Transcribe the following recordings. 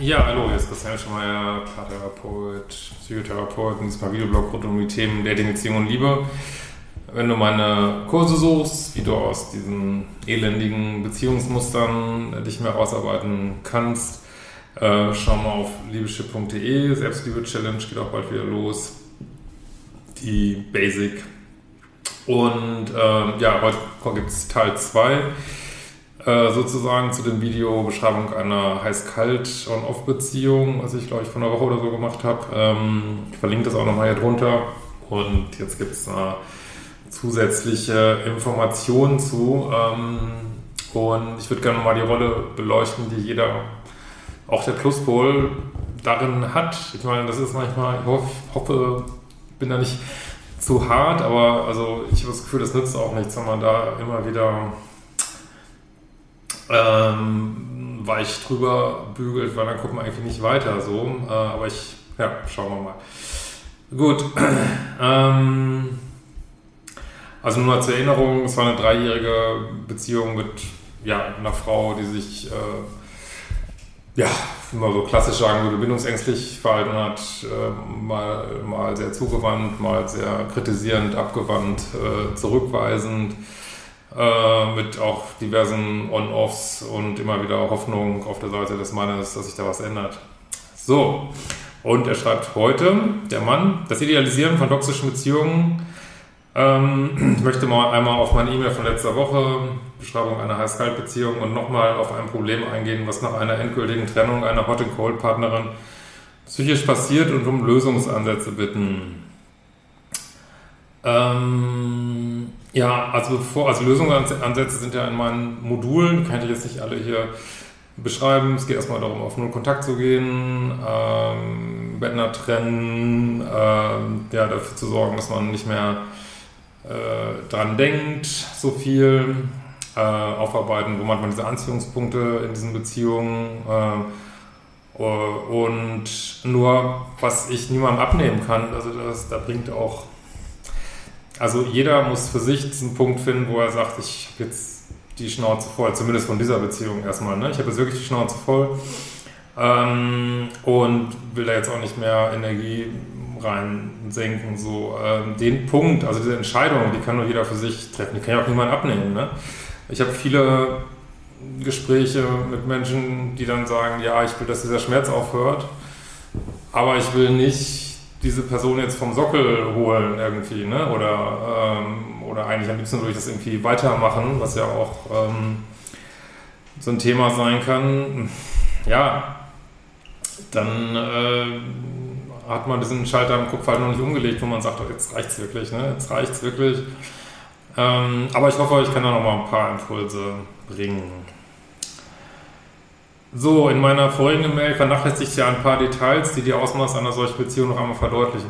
Ja, hallo, hier ist Christian Schemeier, Paartherapeut, Psychotherapeut und diesmal Videoblog rund um die Themen Dating, Beziehung und Liebe. Wenn du meine Kurse suchst, wie du aus diesen elendigen Beziehungsmustern dich mehr rausarbeiten kannst, äh, schau mal auf liebeschiff.de. Selbstliebe-Challenge geht auch bald wieder los. Die Basic. Und äh, ja, heute gibt es Teil 2 äh, sozusagen zu dem Video Beschreibung einer heiß-kalt-on-off-Beziehung, was ich glaube ich vor einer Woche oder so gemacht habe. Ähm, ich verlinke das auch nochmal hier drunter. Und jetzt gibt es eine zusätzliche Informationen zu. Ähm, und ich würde gerne mal die Rolle beleuchten, die jeder, auch der Pluspol, darin hat. Ich meine, das ist manchmal, ich hoffe, ich hoffe bin da nicht zu hart, aber also ich habe das Gefühl, das nützt auch nichts, wenn man da immer wieder ähm, weich drüber bügelt, weil dann kommt man eigentlich nicht weiter so. Äh, aber ich, ja, schauen wir mal. Gut. ähm, also nur zur Erinnerung, es war eine dreijährige Beziehung mit ja, einer Frau, die sich, äh, ja, wie man so klassisch sagen würde, bindungsängstlich verhalten hat, äh, mal, mal sehr zugewandt, mal sehr kritisierend, abgewandt, äh, zurückweisend äh, mit auch diversen On-Offs und immer wieder Hoffnung auf der Seite des Mannes, dass sich da was ändert. So, und er schreibt heute, der Mann, das Idealisieren von toxischen Beziehungen. Ähm, ich möchte mal einmal auf meine E-Mail von letzter Woche, Beschreibung einer Heiß-Kalt-Beziehung und nochmal auf ein Problem eingehen, was nach einer endgültigen Trennung einer Hot-and-Cold-Partnerin psychisch passiert und um Lösungsansätze bitten. Ähm, ja, also bevor, also Lösungsansätze sind ja in meinen Modulen, kann ich jetzt nicht alle hier beschreiben. Es geht erstmal darum, auf Null Kontakt zu gehen, ähm, Bettner trennen, ähm, ja, dafür zu sorgen, dass man nicht mehr äh, dran denkt, so viel, äh, aufarbeiten, wo man diese Anziehungspunkte in diesen Beziehungen äh, und nur, was ich niemandem abnehmen kann, also das, da bringt auch also jeder muss für sich diesen Punkt finden, wo er sagt, ich habe jetzt die Schnauze voll, zumindest von dieser Beziehung erstmal. Ne? Ich habe jetzt wirklich die Schnauze voll ähm, und will da jetzt auch nicht mehr Energie reinsenken. So. Ähm, den Punkt, also diese Entscheidung, die kann nur jeder für sich treffen, die kann ja auch niemand abnehmen. Ne? Ich habe viele Gespräche mit Menschen, die dann sagen, ja, ich will, dass dieser Schmerz aufhört, aber ich will nicht diese Person jetzt vom Sockel holen irgendwie, ne? Oder, ähm, oder eigentlich am liebsten würde ich das irgendwie weitermachen, was ja auch ähm, so ein Thema sein kann. Ja, dann äh, hat man diesen Schalter im Kopf halt noch nicht umgelegt, wo man sagt, oh, jetzt reicht's wirklich, ne? Jetzt reicht's wirklich. Ähm, aber ich hoffe, ich kann da noch mal ein paar Impulse bringen. So, in meiner vorigen Mail vernachlässigt ja ein paar Details, die die Ausmaß einer solchen Beziehung noch einmal verdeutlichen.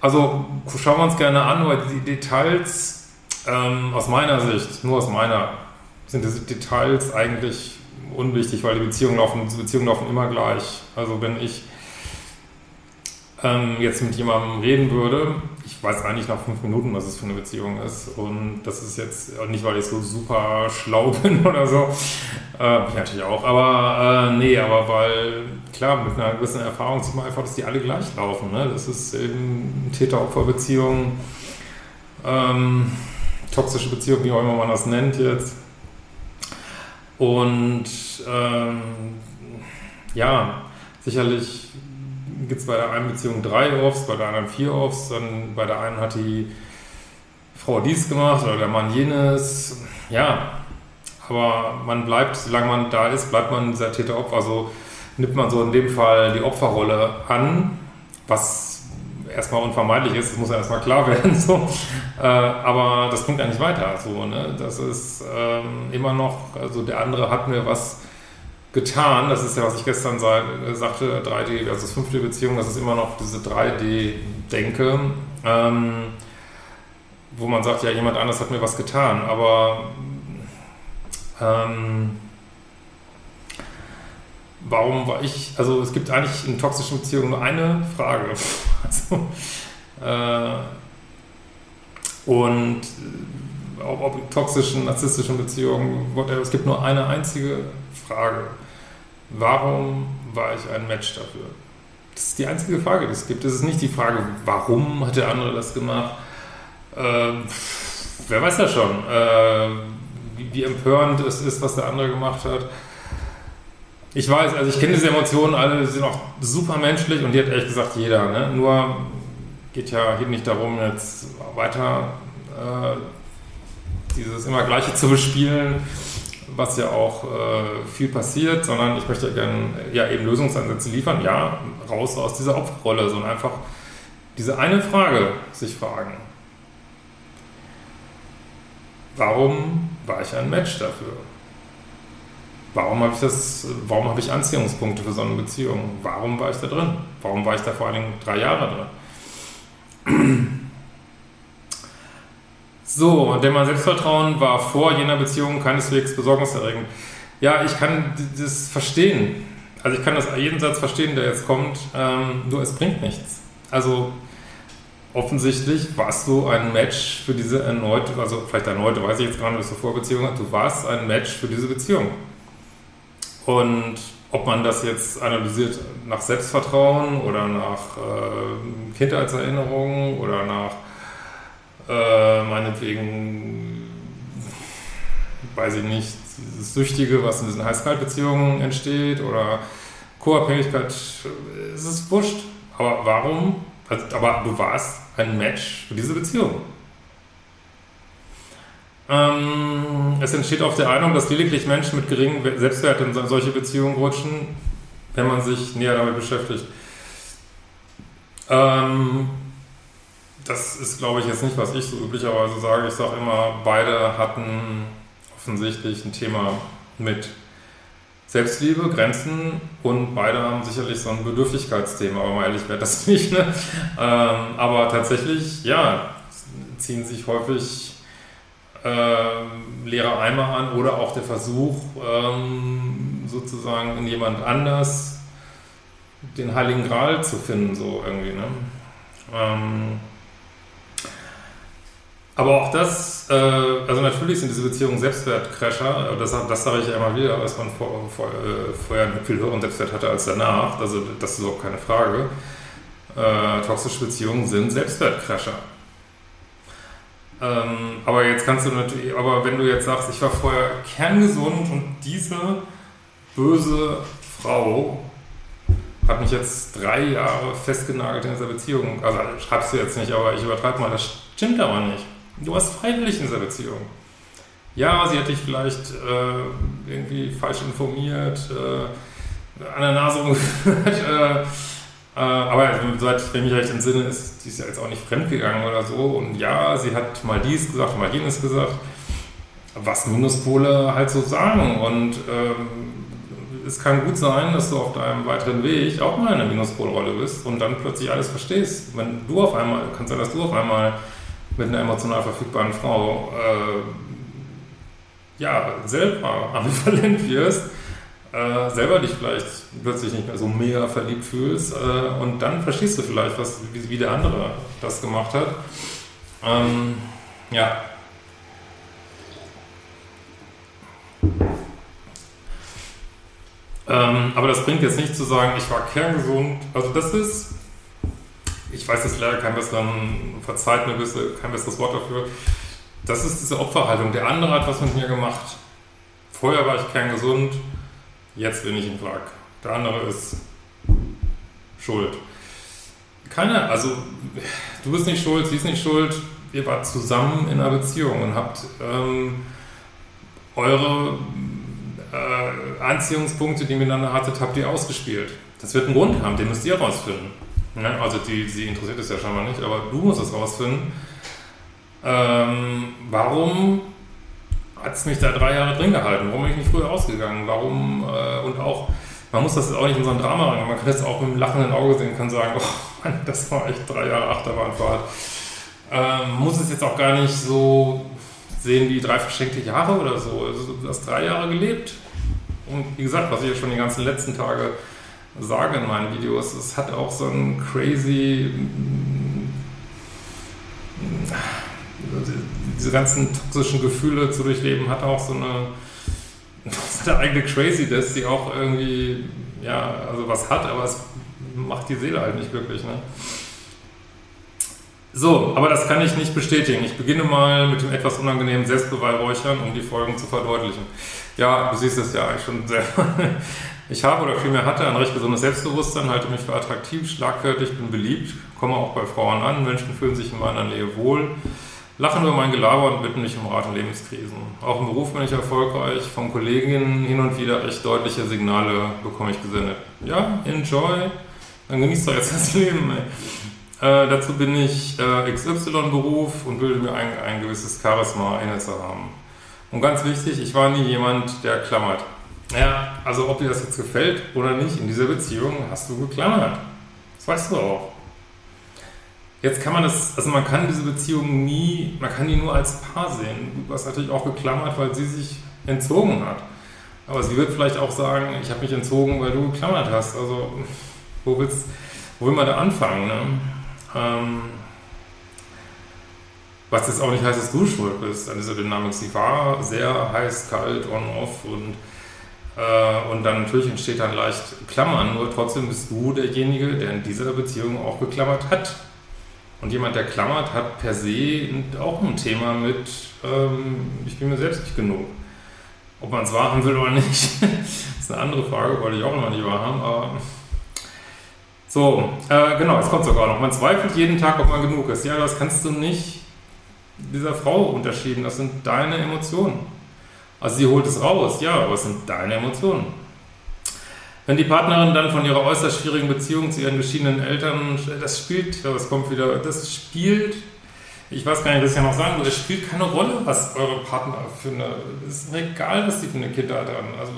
Also schauen wir uns gerne an, weil die Details ähm, aus meiner Sicht, nur aus meiner, sind diese Details eigentlich unwichtig, weil die Beziehungen laufen, die Beziehungen laufen immer gleich. Also wenn ich ähm, jetzt mit jemandem reden würde, ich weiß eigentlich nach fünf Minuten, was es für eine Beziehung ist. Und das ist jetzt nicht, weil ich so super schlau bin oder so. Äh, bin ich natürlich auch. Aber äh, nee, aber weil, klar, mit einer gewissen Erfahrung sieht man einfach, dass die alle gleich laufen. Ne? Das ist eben Täter-Opfer-Beziehung, ähm, toxische Beziehung, wie auch immer man das nennt jetzt. Und ähm, ja, sicherlich gibt es bei der einen Beziehung drei Offs, bei der anderen vier Offs, dann bei der einen hat die Frau dies gemacht oder der Mann jenes. Ja, aber man bleibt, solange man da ist, bleibt man dieser Täter-Opfer. Also nimmt man so in dem Fall die Opferrolle an, was erstmal unvermeidlich ist, das muss ja erstmal klar werden. So. Äh, aber das bringt ja nicht weiter. So, ne? Das ist ähm, immer noch, also der andere hat mir was getan. Das ist ja, was ich gestern äh, sagte, 3D versus 5D-Beziehung, das ist immer noch diese 3D-Denke, ähm, wo man sagt, ja, jemand anders hat mir was getan. Aber ähm, warum war ich, also es gibt eigentlich in toxischen Beziehungen nur eine Frage. Also, äh, und äh, ob, ob toxischen, narzisstischen Beziehungen, whatever, es gibt nur eine einzige Frage. Warum war ich ein Match dafür? Das ist die einzige Frage, die es gibt. Es ist nicht die Frage, warum hat der andere das gemacht? Äh, wer weiß das schon, äh, wie, wie empörend es ist, was der andere gemacht hat ich weiß, also ich kenne diese Emotionen alle, die sind auch super menschlich und die hat ehrlich gesagt jeder. Ne? Nur geht ja hier nicht darum, jetzt weiter äh, dieses immer Gleiche zu bespielen, was ja auch äh, viel passiert, sondern ich möchte gerne ja eben Lösungsansätze liefern, ja, raus aus dieser Opferrolle, sondern einfach diese eine Frage sich fragen. Warum war ich ein Match dafür? Warum habe ich das, warum habe ich Anziehungspunkte für so eine Beziehung? Warum war ich da drin? Warum war ich da vor allen Dingen drei Jahre drin? So, denn mein Selbstvertrauen war vor jener Beziehung keineswegs besorgniserregend. Ja, ich kann das verstehen. Also ich kann das jeden Satz verstehen, der jetzt kommt, ähm, nur es bringt nichts. Also offensichtlich warst du ein Match für diese erneute, also vielleicht erneute, weiß ich jetzt gar nicht, was du Vorbeziehung hast, du warst ein Match für diese Beziehung. Und ob man das jetzt analysiert nach Selbstvertrauen oder nach äh, Kindheitserinnerungen oder nach äh, meinetwegen, weiß ich nicht, das Süchtige, was in diesen Heiß-Kalt-Beziehungen entsteht oder Co-Abhängigkeit, es ist wurscht. Aber warum? Also, aber du warst ein Match für diese Beziehung. Ähm, es entsteht auf der Einigung, dass lediglich Menschen mit geringem Selbstwert in solche Beziehungen rutschen, wenn man sich näher damit beschäftigt. Ähm, das ist, glaube ich, jetzt nicht, was ich so üblicherweise sage. Ich sage immer, beide hatten offensichtlich ein Thema mit Selbstliebe, Grenzen und beide haben sicherlich so ein Bedürftigkeitsthema, aber mal ehrlich wäre das nicht. Ne? Ähm, aber tatsächlich, ja, ziehen sich häufig äh, leere Eimer an oder auch der Versuch, ähm, sozusagen in jemand anders den Heiligen Gral zu finden, so irgendwie. Ne? Ähm, aber auch das, äh, also natürlich sind diese Beziehungen Selbstwertcrasher, das, das sage ich ja immer wieder, dass man vor, vor, äh, vorher einen viel höheren Selbstwert hatte als danach, also das ist überhaupt keine Frage. Äh, toxische Beziehungen sind Selbstwertcrasher. Ähm, aber jetzt kannst du natürlich, aber wenn du jetzt sagst, ich war vorher kerngesund und diese böse Frau hat mich jetzt drei Jahre festgenagelt in dieser Beziehung. Also schreibst du jetzt nicht, aber ich übertreibe mal, das stimmt aber nicht. Du warst freiwillig in dieser Beziehung. Ja, sie hat dich vielleicht äh, irgendwie falsch informiert, äh, an der Nase umgeführt, äh, äh, aber seit wenn ich recht entsinne, ist die ist ja jetzt auch nicht fremdgegangen oder so. Und ja, sie hat mal dies gesagt, mal jenes gesagt, was Minuspole halt so sagen. Und ähm, es kann gut sein, dass du auf deinem weiteren Weg auch mal in einer Minuspolrolle bist und dann plötzlich alles verstehst. Wenn du auf einmal, kann sein, dass du auf einmal mit einer emotional verfügbaren Frau äh, ja, selber ambivalent wirst äh, selber dich vielleicht plötzlich nicht mehr so mega verliebt fühlst äh, und dann verstehst du vielleicht, was, wie, wie der andere das gemacht hat. Ähm, ja. Ähm, aber das bringt jetzt nicht zu sagen, ich war kerngesund. Also das ist, ich weiß jetzt leider kein besseren, verzeiht mir bitte, kein besseres Wort dafür. Das ist diese Opferhaltung. Der andere hat was mit mir gemacht. Vorher war ich kerngesund, jetzt bin ich im Wrack. Der andere ist schuld. Keiner, also du bist nicht schuld, sie ist nicht schuld. Ihr wart zusammen in einer Beziehung und habt ähm, eure äh, Anziehungspunkte, die ihr miteinander hattet, habt ihr ausgespielt. Das wird einen Grund haben, den müsst ihr rausfinden. Ne? Also die, sie interessiert es ja scheinbar nicht, aber du musst es rausfinden. Ähm, warum hat es mich da drei Jahre drin gehalten? Warum bin ich nicht früher ausgegangen? Warum äh, und auch, man muss das jetzt auch nicht in so ein Drama rein, man kann das auch mit einem lachenden Auge sehen, kann sagen, oh Mann, das war echt drei Jahre Achterbahnfahrt. Ähm, muss es jetzt auch gar nicht so sehen wie drei verschenkte Jahre oder so. Also, du hast drei Jahre gelebt. Und wie gesagt, was ich ja schon die ganzen letzten Tage sage in meinen Videos, es hat auch so ein crazy. Diese ganzen toxischen Gefühle zu durchleben, hat auch so eine, eine eigene Craziness, die auch irgendwie, ja, also was hat, aber es macht die Seele halt nicht glücklich. Ne? So, aber das kann ich nicht bestätigen. Ich beginne mal mit dem etwas unangenehmen Selbstbeweihräuchern, um die Folgen zu verdeutlichen. Ja, du siehst es ja eigentlich schon selber. Ich habe oder vielmehr hatte ein recht gesundes Selbstbewusstsein, halte mich für attraktiv, schlagfertig, bin beliebt, komme auch bei Frauen an, Menschen fühlen sich in meiner Nähe wohl, lachen über mein Gelaber und bitten mich um Rat in Lebenskrisen. Auch im Beruf bin ich erfolgreich, von Kolleginnen hin und wieder recht deutliche Signale bekomme ich gesendet. Ja, enjoy, dann genießt doch jetzt das Leben. Äh, dazu bin ich äh, XY-Beruf und bilde mir ein, ein gewisses Charisma inne zu haben. Und ganz wichtig, ich war nie jemand, der klammert. Ja, also ob dir das jetzt gefällt oder nicht, in dieser Beziehung hast du geklammert. Das weißt du auch. Jetzt kann man das, also man kann diese Beziehung nie, man kann die nur als Paar sehen. Du hast natürlich auch geklammert, weil sie sich entzogen hat. Aber sie wird vielleicht auch sagen, ich habe mich entzogen, weil du geklammert hast. Also wo, willst, wo will man da anfangen? Ne? Ähm, was jetzt auch nicht heißt, dass du schuld bist an dieser Dynamik. Sie war sehr heiß, kalt, on-off und äh, und dann natürlich entsteht dann leicht Klammern, nur trotzdem bist du derjenige, der in dieser Beziehung auch geklammert hat. Und jemand, der klammert, hat per se auch ein Thema mit, ähm, ich bin mir selbst nicht genug. Ob man es wahrhaben will oder nicht, ist eine andere Frage, wollte ich auch immer nicht wahrhaben, aber. So, äh, genau, es kommt sogar noch. Man zweifelt jeden Tag, ob man genug ist. Ja, das kannst du nicht dieser Frau unterschieden. Das sind deine Emotionen. Also sie holt es raus, ja, aber es sind deine Emotionen. Wenn die Partnerin dann von ihrer äußerst schwierigen Beziehung zu ihren geschiedenen Eltern, das spielt, das kommt wieder, das spielt, ich weiß gar nicht, was ich ja noch sagen würde, es spielt keine Rolle, was eure Partner für eine, es ist egal, was die für eine Kindheit haben. Also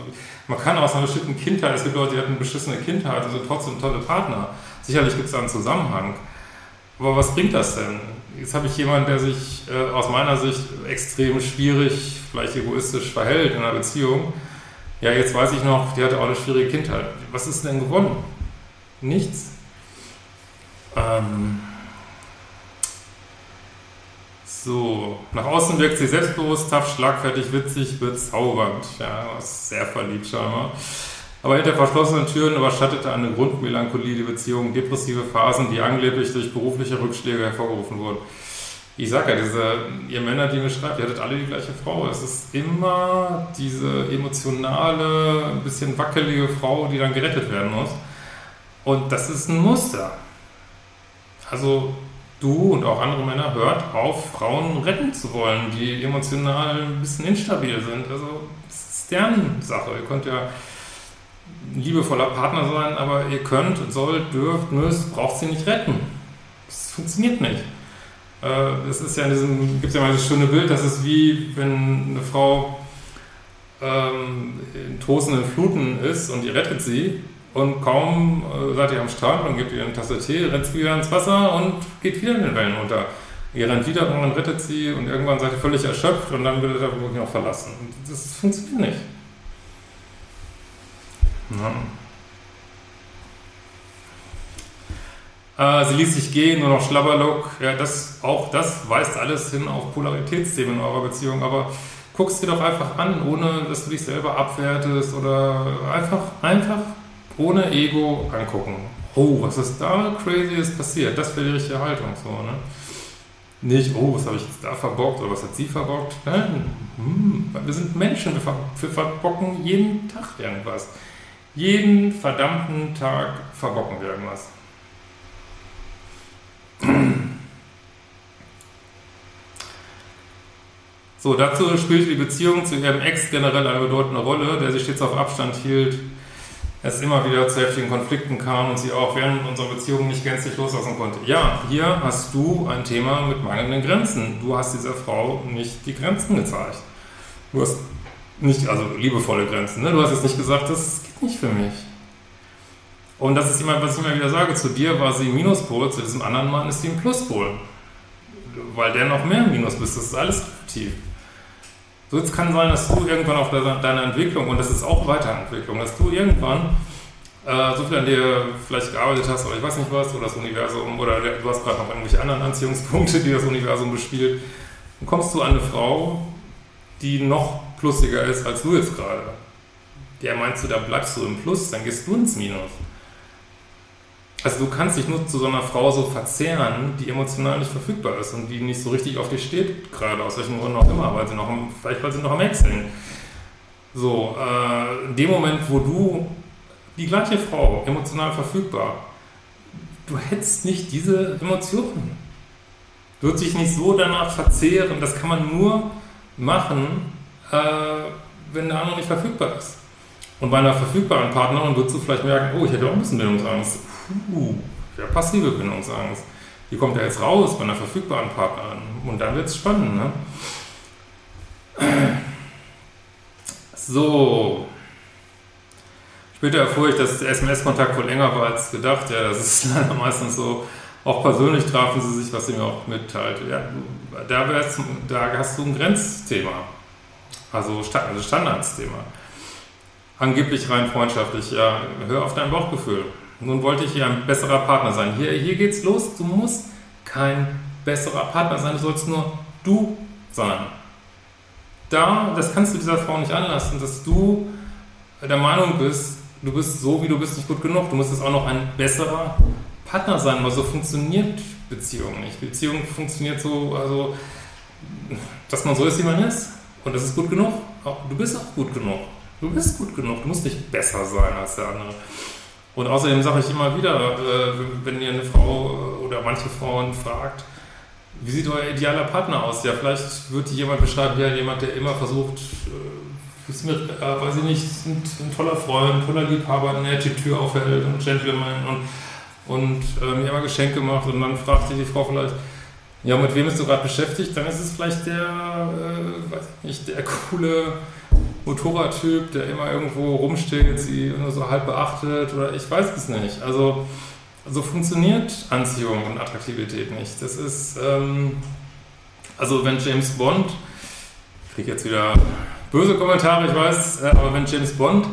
man kann aus einer bestimmten Kindheit, es gibt Leute, die hatten eine beschissene Kindheit, also trotzdem tolle Partner. Sicherlich gibt es da einen Zusammenhang. Aber was bringt das denn? Jetzt habe ich jemanden, der sich äh, aus meiner Sicht extrem schwierig, vielleicht egoistisch verhält in einer Beziehung. Ja, jetzt weiß ich noch, die hatte auch eine schwierige Kindheit. Was ist denn gewonnen? Nichts. Ähm so, nach außen wirkt sie selbstbewusst, tough, schlagfertig, witzig, bezaubernd. Ja, sehr verliebt scheinbar. Aber hinter verschlossenen Türen überschattete eine Grundmelancholie die Beziehung, depressive Phasen, die angeblich durch berufliche Rückschläge hervorgerufen wurden. Ich sage ja, diese, ihr Männer, die mir schreibt, ihr hattet alle die gleiche Frau. Es ist immer diese emotionale, ein bisschen wackelige Frau, die dann gerettet werden muss. Und das ist ein Muster. Also du und auch andere Männer hört auf, Frauen retten zu wollen, die emotional ein bisschen instabil sind. Also das ist deren Sache. Ihr könnt ja ein liebevoller Partner sein, aber ihr könnt, sollt, dürft, müsst, braucht sie nicht retten. Das funktioniert nicht. Äh, es ist ja in diesem, gibt ja mal das schöne Bild, das ist wie wenn eine Frau ähm, in tosenden Fluten ist und ihr rettet sie und kaum äh, seid ihr am Strand und gebt ihr eine Tasse Tee, rennt sie wieder ins Wasser und geht wieder in den Wellen unter. Ihr rennt wieder, irgendwann rettet sie und irgendwann seid ihr völlig erschöpft und dann wird ihr wirklich auch verlassen. Und das funktioniert nicht. Ja. Äh, sie ließ sich gehen, nur noch Schlabberlook. Ja, das, auch das weist alles hin auf Polaritätsthemen in eurer Beziehung. Aber guckst dir doch einfach an, ohne dass du dich selber abwertest oder einfach, einfach ohne Ego angucken. Oh, was ist da crazy ist passiert? Das wäre die richtige Haltung. So, ne? Nicht, oh, was habe ich da verbockt oder was hat sie verbockt? Nein, hm, wir sind Menschen, wir, ver wir verbocken jeden Tag irgendwas. Jeden verdammten Tag verbocken wir irgendwas. So, dazu spielte die Beziehung zu ihrem Ex generell eine bedeutende Rolle, der sich stets auf Abstand hielt. Es immer wieder zu heftigen Konflikten kam und sie auch während unserer Beziehung nicht gänzlich loslassen konnte. Ja, hier hast du ein Thema mit mangelnden Grenzen. Du hast dieser Frau nicht die Grenzen gezeigt. Du hast nicht, also liebevolle Grenzen, ne? Du hast jetzt nicht gesagt, das geht nicht für mich. Und das ist immer, was ich immer wieder sage, zu dir war sie Minuspol, zu diesem anderen Mann ist sie ein Pluspol. Weil der noch mehr Minus bist, das ist alles relativ. So, jetzt kann sein, dass du irgendwann auf deiner Entwicklung, und das ist auch Weiterentwicklung, dass du irgendwann äh, so viel an dir vielleicht gearbeitet hast, oder ich weiß nicht was, oder das Universum, oder du hast gerade noch irgendwelche anderen Anziehungspunkte, die das Universum bespielt, dann kommst du an eine Frau, die noch plussiger ist als du jetzt gerade. Der meinst du, da bleibst du im Plus, dann gehst du ins Minus. Also du kannst dich nur zu so einer Frau so verzehren, die emotional nicht verfügbar ist und die nicht so richtig auf dich steht, gerade aus welchen Gründen auch immer, weil sie noch, vielleicht weil sie noch am Wechseln. So, äh, in dem Moment, wo du die gleiche Frau emotional verfügbar, du hättest nicht diese Emotionen. Du würdest dich nicht so danach verzehren, das kann man nur machen, äh, wenn der andere nicht verfügbar ist. Und bei einer verfügbaren Partnerin würdest du vielleicht merken, oh, ich hätte auch ein bisschen Bindungsangst puh, ja, passive Bindungsangst. Die kommt ja jetzt raus bei einer verfügbaren Partnerin. Und dann wird es spannend, ne? So. Später erfuhr ich, dass der SMS-Kontakt wohl länger war als gedacht. Ja, das ist leider meistens so. Auch persönlich trafen sie sich, was sie mir auch mitteilt. Ja, da, da hast du ein Grenzthema. Also, also Standardsthema. Angeblich rein freundschaftlich. Ja, hör auf dein Bauchgefühl. Nun wollte ich hier ein besserer Partner sein. Hier, hier geht's los. Du musst kein besserer Partner sein. Du sollst nur du sein. Da, das kannst du dieser Frau nicht anlassen, dass du der Meinung bist, du bist so, wie du bist, nicht gut genug. Du musst jetzt auch noch ein besserer Partner sein, weil so funktioniert Beziehung nicht. Beziehung funktioniert so, also, dass man so ist, wie man ist. Und das ist gut genug. Du bist auch gut genug. Du bist gut genug. Du musst nicht besser sein als der andere. Und außerdem sage ich immer wieder, äh, wenn ihr eine Frau äh, oder manche Frauen fragt, wie sieht euer idealer Partner aus? Ja, vielleicht wird jemand beschreiben, ja, jemand, der immer versucht, äh, ist mit, äh, weiß ich nicht, ein, ein, toller Freund, ein toller Liebhaber, der die Tür aufhält und Gentleman und, und äh, mir immer Geschenke macht und dann fragt sich die Frau vielleicht, ja, mit wem bist du gerade beschäftigt? Dann ist es vielleicht der, äh, weiß ich nicht, der coole Motorradtyp, der immer irgendwo rumsteht, sie nur so halb beachtet oder ich weiß es nicht. Also so funktioniert Anziehung und Attraktivität nicht. Das ist, ähm, also wenn James Bond, ich kriege jetzt wieder böse Kommentare, ich weiß, äh, aber wenn James Bond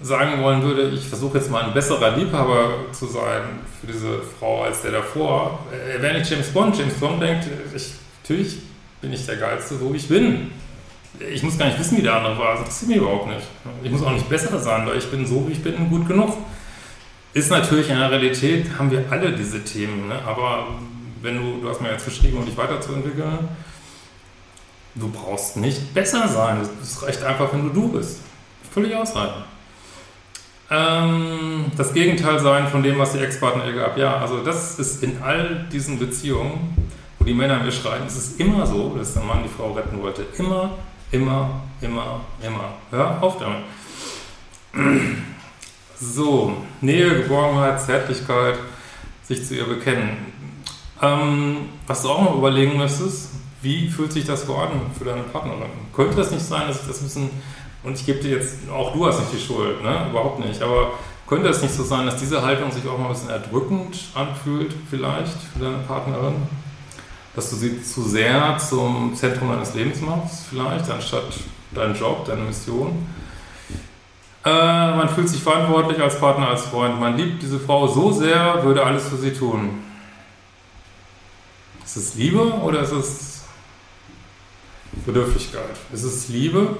sagen wollen würde, ich versuche jetzt mal ein besserer Liebhaber zu sein für diese Frau als der davor, er wäre nicht James Bond. James Bond denkt, ich, natürlich bin ich der Geilste, wo ich bin ich muss gar nicht wissen, wie der andere war. Das interessiert mich überhaupt nicht. Ich muss auch nicht besser sein, weil ich bin so, wie ich bin, gut genug. Ist natürlich in der Realität, haben wir alle diese Themen. Ne? Aber wenn du, du hast mir jetzt verschrieben, um dich weiterzuentwickeln, du brauchst nicht besser sein. Es reicht einfach, wenn du du bist. Völlig ausreichend. Ähm, das Gegenteil sein von dem, was die Ex-Partner ihr gab. Ja, also das ist in all diesen Beziehungen, wo die Männer mir schreiben, es immer so, dass der Mann die Frau retten wollte. Immer Immer, immer, immer. Hör auf damit. So, Nähe, Geborgenheit, Zärtlichkeit, sich zu ihr bekennen. Ähm, was du auch noch überlegen müsstest, wie fühlt sich das so an für deine Partnerin? Könnte das nicht sein, dass ich das ein bisschen, und ich gebe dir jetzt, auch du hast nicht die Schuld, ne? überhaupt nicht, aber könnte es nicht so sein, dass diese Haltung sich auch mal ein bisschen erdrückend anfühlt, vielleicht für deine Partnerin? Dass du sie zu sehr zum Zentrum deines Lebens machst, vielleicht, anstatt deinen Job, deine Mission. Äh, man fühlt sich verantwortlich als Partner, als Freund. Man liebt diese Frau so sehr, würde alles für sie tun. Ist es Liebe oder ist es Bedürftigkeit? Ist es Liebe?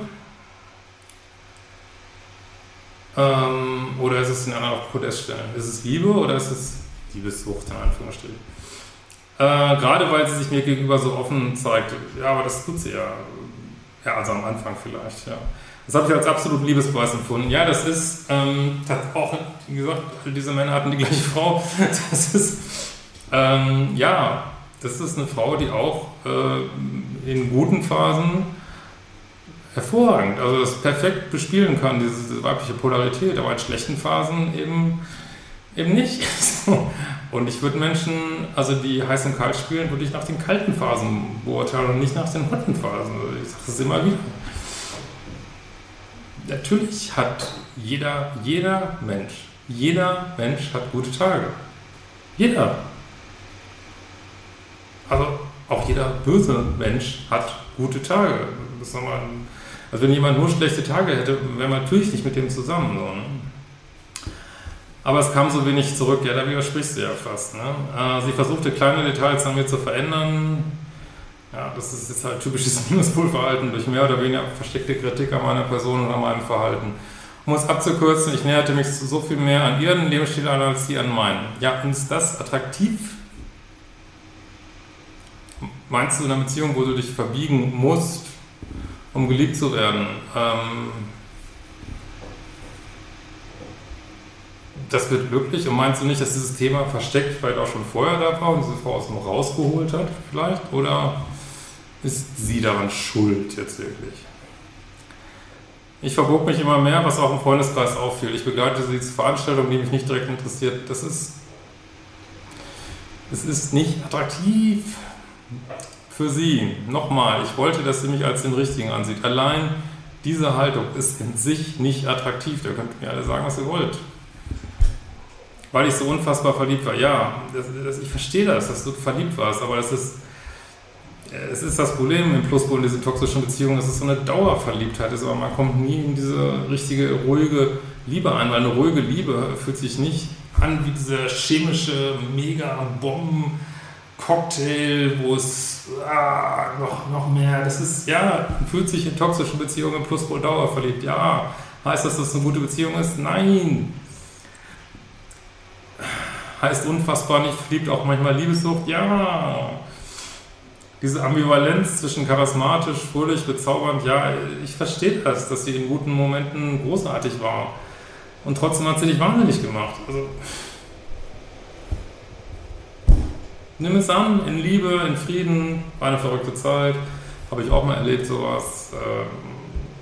Ähm, oder ist es in einer Podest stellen? Ist es Liebe oder ist es Liebessucht in Anführungsstrichen? Äh, gerade weil sie sich mir gegenüber so offen zeigt. Ja, aber das tut sie ja. Ja, also am Anfang vielleicht, ja. Das habe ich als absolut Liebesbeweis empfunden. Ja, das ist, ähm, auch, wie gesagt, diese Männer hatten die gleiche Frau. Das ist, ähm, ja, das ist eine Frau, die auch äh, in guten Phasen hervorragend, also das perfekt bespielen kann, diese, diese weibliche Polarität, aber in schlechten Phasen eben, eben nicht. und ich würde Menschen, also die heiß und kalt spielen, würde ich nach den kalten Phasen beurteilen und nicht nach den hotten Phasen. Also ich sage das immer wieder. Natürlich hat jeder, jeder Mensch, jeder Mensch hat gute Tage. Jeder. Also auch jeder böse Mensch hat gute Tage. also wenn jemand nur schlechte Tage hätte, wäre man natürlich nicht mit dem zusammen. So, ne? Aber es kam so wenig zurück. Ja, da widersprichst du ja fast. Ne? Äh, sie versuchte kleine Details an mir zu verändern. Ja, das ist jetzt halt typisches Minuspolverhalten durch mehr oder weniger versteckte Kritik an meiner Person oder meinem Verhalten. Um es abzukürzen, ich näherte mich so viel mehr an ihren Lebensstil an als sie an meinen. Ja, und ist das attraktiv? Meinst du in einer Beziehung, wo du dich verbiegen musst, um geliebt zu werden? Ähm, das wird glücklich und meinst du nicht, dass dieses Thema versteckt vielleicht auch schon vorher da war und diese Frau aus dem rausgeholt hat vielleicht? Oder ist sie daran schuld jetzt wirklich? Ich verbog mich immer mehr, was auch im Freundeskreis auffiel. Ich begleite sie zu Veranstaltungen, die mich nicht direkt interessiert. Das ist, es ist nicht attraktiv für sie. Nochmal, ich wollte, dass sie mich als den Richtigen ansieht. Allein diese Haltung ist in sich nicht attraktiv. Da könnt ihr mir alle sagen, was ihr wollt. Weil ich so unfassbar verliebt war. Ja, das, das, ich verstehe das, dass du verliebt warst, aber das ist es ist das Problem im Pluspol in diesen toxischen Beziehungen, dass es so eine Dauerverliebtheit ist, aber man kommt nie in diese richtige, ruhige Liebe ein, weil eine ruhige Liebe fühlt sich nicht an wie dieser chemische Mega-Bomben-Cocktail, wo es ah, noch, noch mehr, das ist, ja, fühlt sich in toxischen Beziehungen im Pluspol dauerverliebt, ja. Heißt das, dass es eine gute Beziehung ist? Nein. Heißt unfassbar nicht verliebt auch manchmal Liebessucht? Ja diese Ambivalenz zwischen charismatisch, fröhlich, bezaubernd, ja, ich verstehe das, dass sie in guten Momenten großartig war. Und trotzdem hat sie dich wahnsinnig gemacht. Also, nimm es an, in Liebe, in Frieden, war eine verrückte Zeit, habe ich auch mal erlebt, sowas. Ähm,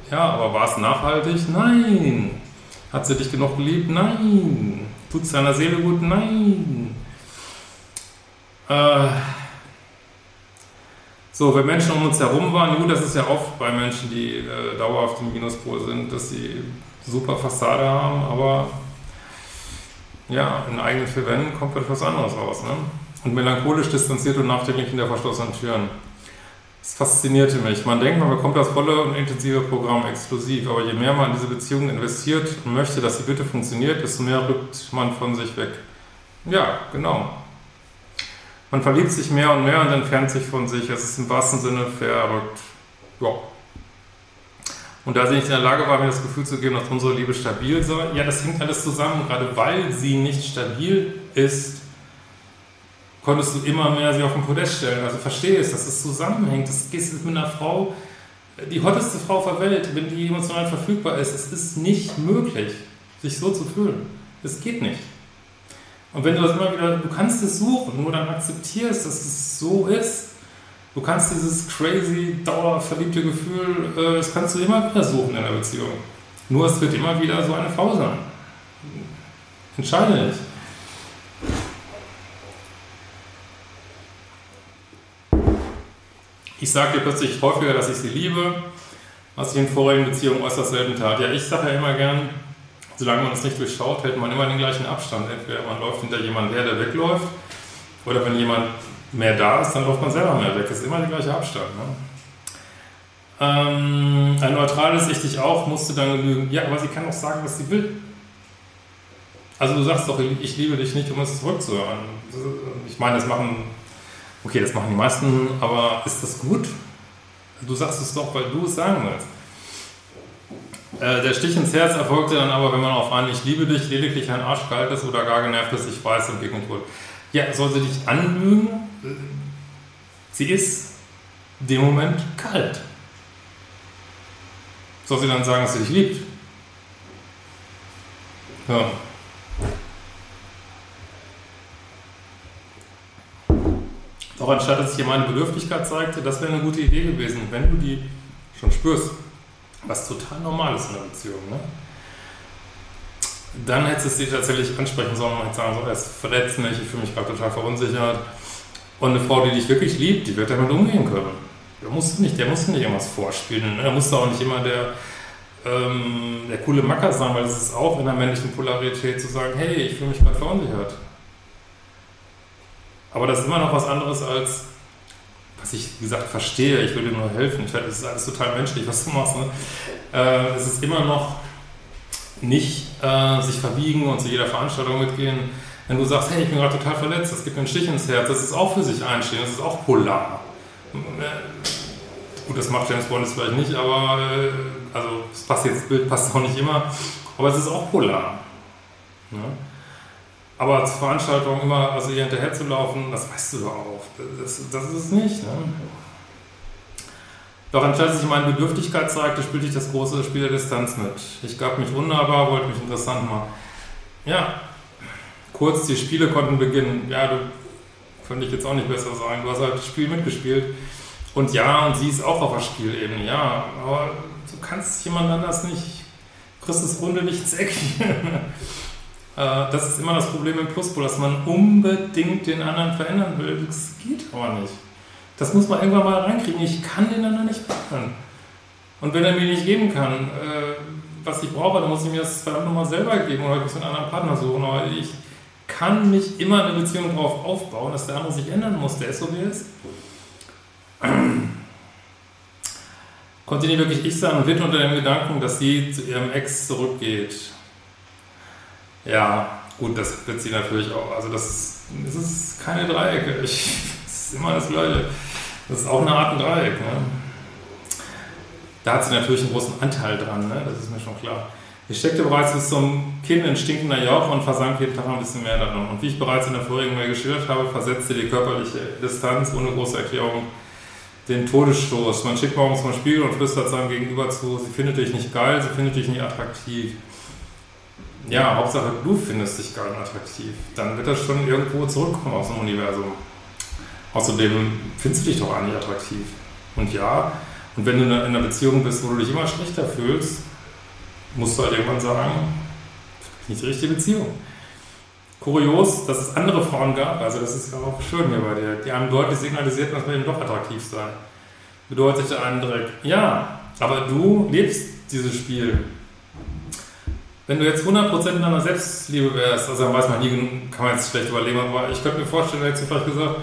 ja, aber war es nachhaltig? Nein. Hat sie dich genug geliebt? Nein. Tut es deiner Seele gut? Nein. Äh, so, wenn Menschen um uns herum waren, gut, das ist ja oft bei Menschen, die äh, dauerhaft im Minuspol sind, dass sie super Fassade haben, aber ja, in eigenen vier Wänden kommt etwas anderes raus. Ne? Und melancholisch distanziert und nachdenklich in der verschlossenen Türen. Das faszinierte mich. Man denkt, man bekommt das volle und intensive Programm exklusiv, aber je mehr man in diese Beziehung investiert und möchte, dass sie bitte funktioniert, desto mehr rückt man von sich weg. Ja, genau. Man verliebt sich mehr und mehr und entfernt sich von sich. Es ist im wahrsten Sinne verrückt. Ja. Und da sie nicht in der Lage war, mir das Gefühl zu geben, dass unsere Liebe stabil sei, ja, das hängt alles zusammen. Gerade weil sie nicht stabil ist, konntest du immer mehr sie auf den Podest stellen. Also verstehe es, dass es zusammenhängt. Das geht mit einer Frau, die hotteste Frau auf der Welt, wenn die emotional verfügbar ist. Es ist nicht möglich, sich so zu fühlen. Es geht nicht. Und wenn du das immer wieder, du kannst es suchen, nur dann akzeptierst, dass es so ist. Du kannst dieses crazy, dauerverliebte Gefühl, äh, das kannst du immer wieder suchen in der Beziehung. Nur es wird immer wieder so eine Frau sein. Entscheide dich. Ich sage dir plötzlich häufiger, dass ich sie liebe, was ich in vorigen Beziehungen äußerst selten tat. Ja, ich sage ja immer gern, solange man es nicht durchschaut, hält man immer den gleichen Abstand. Entweder man läuft hinter jemandem her, der wegläuft, oder wenn jemand mehr da ist, dann läuft man selber mehr weg. Das ist immer der gleiche Abstand. Ne? Ähm, ein neutrales Ich dich auch musste dann genügen. Ja, aber sie kann auch sagen, was sie will. Also du sagst doch, ich liebe dich nicht, um es zurückzuhören. Ich meine, das machen, okay, das machen die meisten, aber ist das gut? Du sagst es doch, weil du es sagen willst. Äh, der Stich ins Herz erfolgte dann aber, wenn man auf einen Ich liebe dich lediglich ein Arsch kalt ist oder gar genervt ist, ich weiß, entgegenholt. Ja, soll sie dich anlügen? Sie ist dem Moment kalt. Soll sie dann sagen, dass sie dich liebt? Ja. Doch anstatt dass sich hier meine Bedürftigkeit zeigte, das wäre eine gute Idee gewesen, wenn du die schon spürst was total normal ist in der Beziehung. Ne? Dann hättest du es dir tatsächlich ansprechen sollen und sagen, so, er ist verletzt mich, ich fühle mich gerade total verunsichert. Und eine Frau, die dich wirklich liebt, die wird damit umgehen können. Der muss nicht, der muss nicht irgendwas vorspielen. Ne? Der muss auch nicht immer der, ähm, der coole Macker sein, weil es ist auch in der männlichen Polarität zu sagen, hey, ich fühle mich gerade verunsichert. Aber das ist immer noch was anderes als, was ich, wie gesagt, verstehe, ich will dir nur helfen. Ich, das ist alles total menschlich, was du machst. Ne? Äh, es ist immer noch nicht äh, sich verbiegen und zu jeder Veranstaltung mitgehen. Wenn du sagst, hey, ich bin gerade total verletzt, das gibt mir einen Stich ins Herz, das ist auch für sich einstehen, das ist auch polar. Äh, gut, das macht James Bond vielleicht nicht, aber äh, also das passt jetzt, Bild passt auch nicht immer, aber es ist auch polar. Ne? Aber zur Veranstaltung immer, also ihr hinterher zu laufen, das weißt du doch auch. Das, das ist es nicht. Ne? Doch anstatt sich meine Bedürftigkeit zeigte, spielte ich das große Spiel der Distanz mit. Ich gab mich wunderbar, wollte mich interessant machen. Ja, kurz, die Spiele konnten beginnen. Ja, du könnte ich jetzt auch nicht besser sagen. Du hast halt das Spiel mitgespielt. Und ja, und sie ist auch auf der Spielebene, ja. Aber du kannst jemand anders nicht, kriegst das Runde nicht Eckchen. Äh, das ist immer das Problem im Pluspol, dass man unbedingt den anderen verändern will. Das geht aber nicht. Das muss man irgendwann mal reinkriegen. Ich kann den anderen nicht verändern. Und wenn er mir nicht geben kann, äh, was ich brauche, dann muss ich mir das verdammt nochmal selber geben oder ich muss einen anderen Partner suchen. Aber ich kann nicht immer eine Beziehung darauf aufbauen, dass der andere sich ändern muss. Der ist so, wie er ist. Konnte nicht wirklich ich sein und wird unter dem Gedanken, dass sie zu ihrem Ex zurückgeht. Ja, gut, das wird sie natürlich auch. Also das ist, das ist keine Dreiecke. Ich, das ist immer das Gleiche. Das ist auch eine Art ein Dreieck. Ne? Da hat sie natürlich einen großen Anteil dran, ne? das ist mir schon klar. Ich steckte bereits bis zum Kinn in stinkender Jauch und versank jeden Tag ein bisschen mehr darin. Und wie ich bereits in der vorigen Mail geschildert habe, versetzte die körperliche Distanz ohne große Erklärung den Todesstoß. Man schickt morgens mal Spiegel und flüstert seinem Gegenüber zu, sie findet dich nicht geil, sie findet dich nicht attraktiv. Ja, Hauptsache du findest dich und attraktiv. Dann wird das schon irgendwo zurückkommen aus dem Universum. Außerdem findest du dich doch eigentlich attraktiv. Und ja, und wenn du in einer Beziehung bist, wo du dich immer schlechter fühlst, musst du halt irgendwann sagen, nicht die richtige Beziehung. Kurios, dass es andere Frauen gab, also das ist ja auch schön hier bei dir, die einem deutlich signalisierten, dass man eben doch attraktiv sei. Bedeutete einen direkt, ja, aber du lebst dieses Spiel. Wenn du jetzt 100% in deiner Selbstliebe wärst, also dann weiß man nie, kann man jetzt schlecht überleben, aber ich könnte mir vorstellen, hättest du vielleicht gesagt,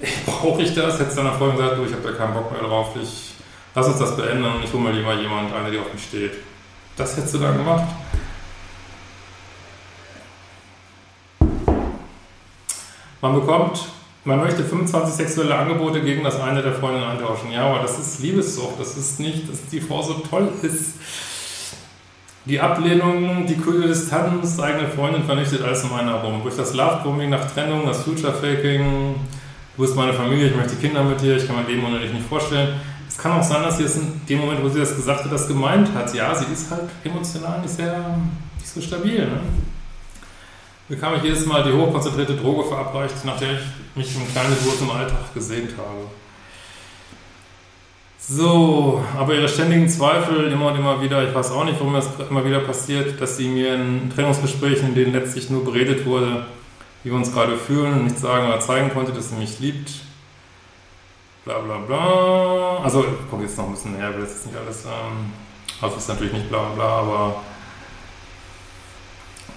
brauche ich das? Hättest du deiner Freundin gesagt, du, ich habe da keinen Bock mehr drauf, ich, lass uns das beenden und ich hole mir lieber jemand, eine, die auf mich steht. Das hättest du dann gemacht. Man bekommt, man möchte 25 sexuelle Angebote gegen das eine der Freundinnen eintauschen. Ja, aber das ist Liebessucht. Das ist nicht, dass die Frau so toll ist. Die Ablehnung, die kühle Distanz, eigene Freundin vernichtet alles um einen herum. Durch das Love-Bombing nach Trennung, das Future-Faking, du bist meine Familie, ich möchte Kinder mit dir, ich kann mein Leben ohne dich nicht vorstellen. Es kann auch sein, dass sie es in dem Moment, wo sie das gesagt hat, das gemeint hat. Ja, sie ist halt emotional nicht sehr, nicht so stabil. Ne? bekam ich jedes Mal die hochkonzentrierte Droge verabreicht, nach der ich mich um kleine Geburt im Alltag gesehnt habe. So, aber ihre ständigen Zweifel immer und immer wieder, ich weiß auch nicht, warum das immer wieder passiert, dass sie mir in Trennungsgesprächen, in denen letztlich nur beredet wurde, wie wir uns gerade fühlen, nicht sagen oder zeigen konnte, dass sie mich liebt. Bla bla bla. Also, kommt jetzt noch ein bisschen näher, will jetzt nicht alles, ähm, also ist natürlich nicht bla bla, aber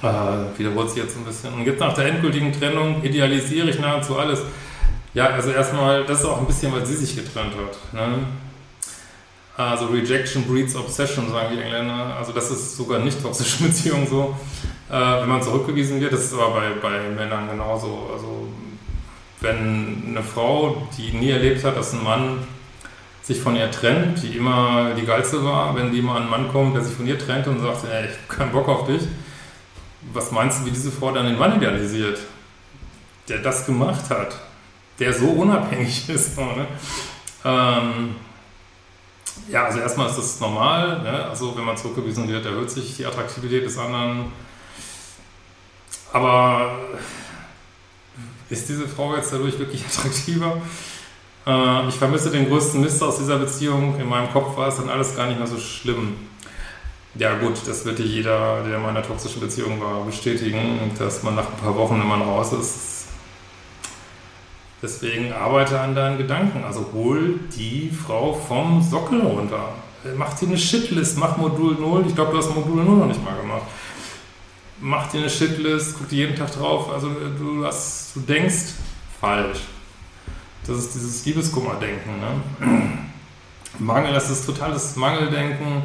äh, wiederholt sich jetzt ein bisschen. Und jetzt nach der endgültigen Trennung idealisiere ich nahezu alles. Ja, also erstmal, das ist auch ein bisschen, weil sie sich getrennt hat. Ne? Also Rejection breeds Obsession, sagen die Engländer. Also das ist sogar nicht toxische Beziehung so. Äh, wenn man zurückgewiesen wird, das ist aber bei, bei Männern genauso. Also wenn eine Frau, die nie erlebt hat, dass ein Mann sich von ihr trennt, die immer die Geilste war, wenn die mal ein Mann kommt, der sich von ihr trennt und sagt, ey, ich habe keinen Bock auf dich, was meinst du, wie diese Frau dann den Mann idealisiert? Der das gemacht hat, der so unabhängig ist. ne? ähm, ja, also erstmal ist das normal. Ne? Also wenn man zurückgewiesen wird, erhöht sich die Attraktivität des anderen. Aber ist diese Frau jetzt dadurch wirklich attraktiver? Äh, ich vermisse den größten Mist aus dieser Beziehung. In meinem Kopf war es dann alles gar nicht mehr so schlimm. Ja gut, das wird dir jeder, der in meiner toxischen Beziehung war, bestätigen, dass man nach ein paar Wochen, wenn man raus ist, deswegen arbeite an deinen Gedanken. Also hol die Frau vom Sockel runter. Mach dir eine Shitlist, mach Modul 0. Ich glaube, du hast Modul 0 noch nicht mal gemacht. Mach dir eine Shitlist, guck dir jeden Tag drauf. Also du, hast, du denkst falsch. Das ist dieses Liebeskummerdenken. Ne? Mangel, das ist totales Mangeldenken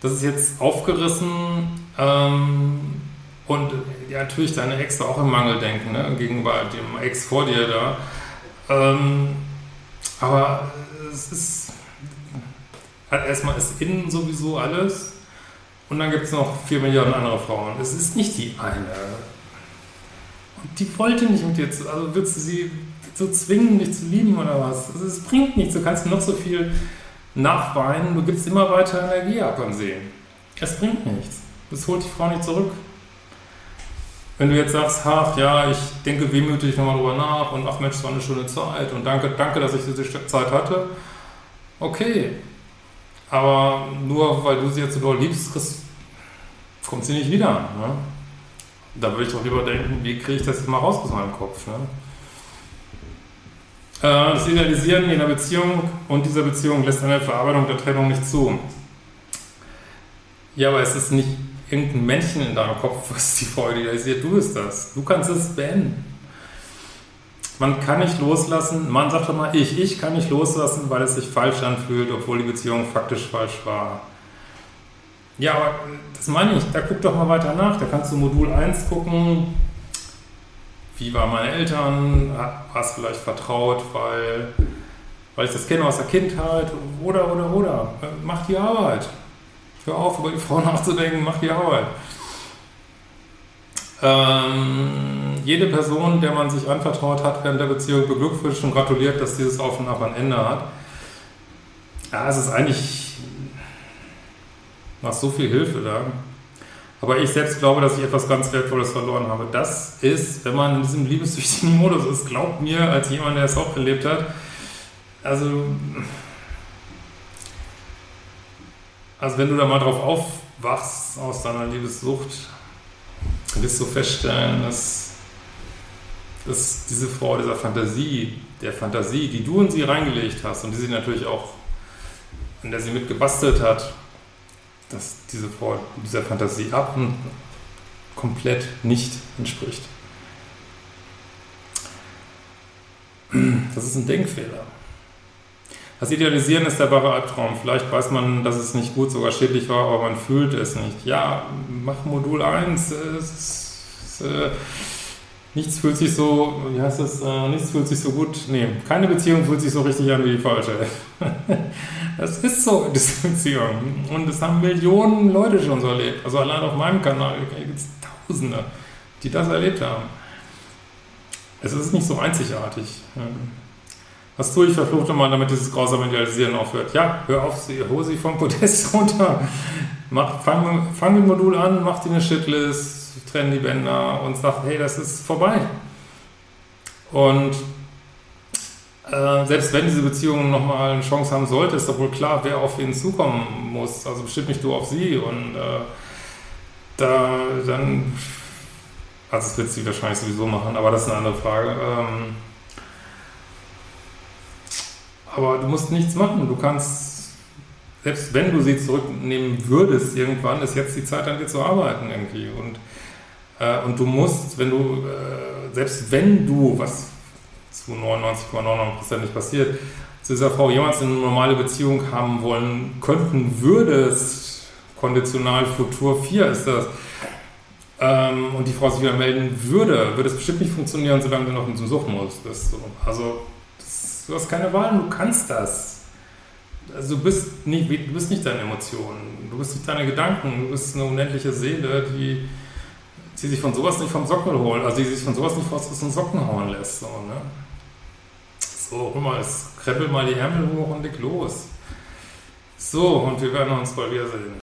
das ist jetzt aufgerissen ähm, und ja, natürlich deine Ex auch im Mangeldenken ne, gegenüber dem Ex vor dir da. Ähm, aber es ist erstmal ist innen sowieso alles und dann gibt es noch vier Millionen andere Frauen. Es ist nicht die eine. Und die wollte nicht mit dir zu, also willst du sie so zwingen, dich zu lieben oder was? Also es bringt nichts. Du kannst noch so viel nachweinen, du gibst immer weiter Energie ab am See. Es bringt nichts. Das holt die Frau nicht zurück. Wenn du jetzt sagst, ach ja, ich denke wehmütig nochmal drüber nach und ach Mensch, es war eine schöne Zeit und danke, danke, dass ich diese Zeit hatte. Okay. Aber nur weil du sie jetzt so doll liebst, kommt sie nicht wieder. Ne? Da würde ich doch lieber denken, wie kriege ich das jetzt mal raus aus meinem Kopf. Ne? Äh, das Idealisieren in einer Beziehung und dieser Beziehung lässt eine Verarbeitung der Trennung nicht zu. Ja, aber es ist nicht irgendein Männchen in deinem Kopf, was die Freude idealisiert. Du bist das. Du kannst es beenden. Man kann nicht loslassen, man sagt doch mal ich, ich kann nicht loslassen, weil es sich falsch anfühlt, obwohl die Beziehung faktisch falsch war. Ja, aber das meine ich, da guck doch mal weiter nach. Da kannst du Modul 1 gucken, wie waren meine Eltern, war es vielleicht vertraut, weil, weil ich das kenne aus der Kindheit, oder, oder, oder. Mach die Arbeit. Hör auf, über die Frau nachzudenken, mach die Arbeit. Ähm, jede Person, der man sich anvertraut hat während der Beziehung, beglückwünscht und gratuliert, dass dieses Auf und Ab ein Ende hat. Ja, es ist eigentlich noch so viel Hilfe da. Aber ich selbst glaube, dass ich etwas ganz Wertvolles verloren habe. Das ist, wenn man in diesem liebessüchtigen Modus ist, glaubt mir, als jemand, der es auch erlebt hat, also, also wenn du da mal drauf aufwachst aus deiner Liebessucht, wirst du feststellen, dass, dass diese Frau dieser Fantasie, der Fantasie, die du in sie reingelegt hast und die sie natürlich auch, in der sie mitgebastelt hat, dass diese Frau dieser Fantasie ab und komplett nicht entspricht. Das ist ein Denkfehler. Das Idealisieren ist der wahre Albtraum. Vielleicht weiß man, dass es nicht gut, sogar schädlich war, aber man fühlt es nicht. Ja, mach Modul 1. Es, es, äh, nichts fühlt sich so, wie heißt das, äh, nichts fühlt sich so gut, nee, keine Beziehung fühlt sich so richtig an wie die falsche. das ist so in dieser Beziehung. Und das haben Millionen Leute schon so erlebt. Also allein auf meinem Kanal gibt es Tausende, die das erlebt haben. Es ist nicht so einzigartig. Was tue ich, verfluchte mal, damit dieses grausame Idealisieren aufhört? Ja, hör auf, sie, hol sie vom Podest runter. Mach, fang, fang mit Modul an, mach dir eine Shitlist, trennen die Bänder und sagt, hey, das ist vorbei. Und äh, selbst wenn diese Beziehung nochmal eine Chance haben sollte, ist doch wohl klar, wer auf ihn zukommen muss. Also bestimmt nicht du auf sie. Und äh, da dann, also das wird sie wahrscheinlich sowieso machen, aber das ist eine andere Frage. Ähm, aber du musst nichts machen. Du kannst selbst wenn du sie zurücknehmen würdest, irgendwann ist jetzt die Zeit an dir zu arbeiten irgendwie. Und äh, und du musst, wenn du, äh, selbst wenn du, was zu 99,99% nicht passiert, zu dieser Frau jemals eine normale Beziehung haben wollen könnten, würdest, konditional Futur 4 ist das, ähm, und die Frau sich wieder melden würde, würde es bestimmt nicht funktionieren, solange du noch in zum Sucht musst. So. Also, du hast keine Wahl, du kannst das. Also du bist, nicht, du bist nicht deine Emotionen, du bist nicht deine Gedanken, du bist eine unendliche Seele, die die sich von sowas nicht vom Socken holen, also die sich von sowas nicht aus den Socken hauen lässt. So, ne? so guck mal, es krempelt mal die Ärmel hoch und dick los. So, und wir werden uns bald wiedersehen.